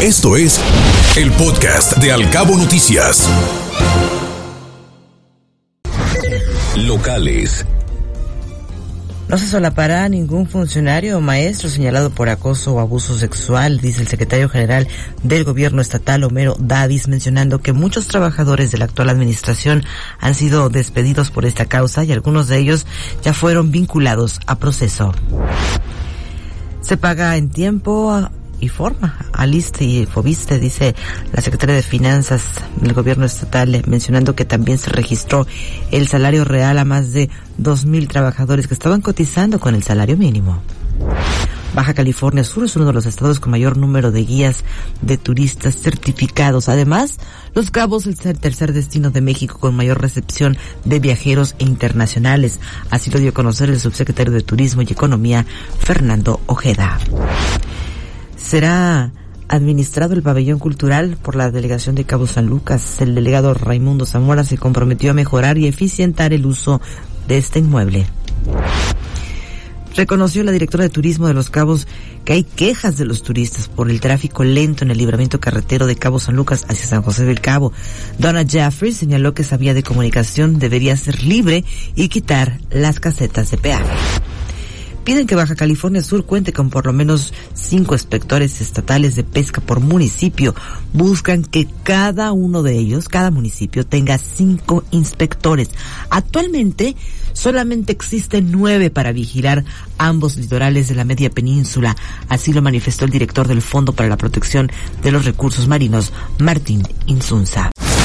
Esto es el podcast de Alcabo Noticias. Locales. No se solapará ningún funcionario o maestro señalado por acoso o abuso sexual, dice el secretario general del gobierno estatal, Homero Davis, mencionando que muchos trabajadores de la actual administración han sido despedidos por esta causa y algunos de ellos ya fueron vinculados a proceso. Se paga en tiempo y forma. Aliste y Fobiste, dice la secretaria de Finanzas del gobierno estatal, eh, mencionando que también se registró el salario real a más de dos mil trabajadores que estaban cotizando con el salario mínimo. Baja California Sur es uno de los estados con mayor número de guías de turistas certificados. Además, Los Cabos es el tercer destino de México con mayor recepción de viajeros internacionales. Así lo dio a conocer el subsecretario de Turismo y Economía, Fernando Ojeda será administrado el pabellón cultural por la delegación de Cabo San Lucas. El delegado Raimundo Zamora se comprometió a mejorar y eficientar el uso de este inmueble. Reconoció la directora de turismo de Los Cabos que hay quejas de los turistas por el tráfico lento en el libramiento carretero de Cabo San Lucas hacia San José del Cabo. Donna Jeffrey señaló que esa vía de comunicación debería ser libre y quitar las casetas de peaje piden que Baja California Sur cuente con por lo menos cinco inspectores estatales de pesca por municipio. Buscan que cada uno de ellos, cada municipio, tenga cinco inspectores. Actualmente solamente existen nueve para vigilar ambos litorales de la media península. Así lo manifestó el director del Fondo para la Protección de los Recursos Marinos, Martín Insunza.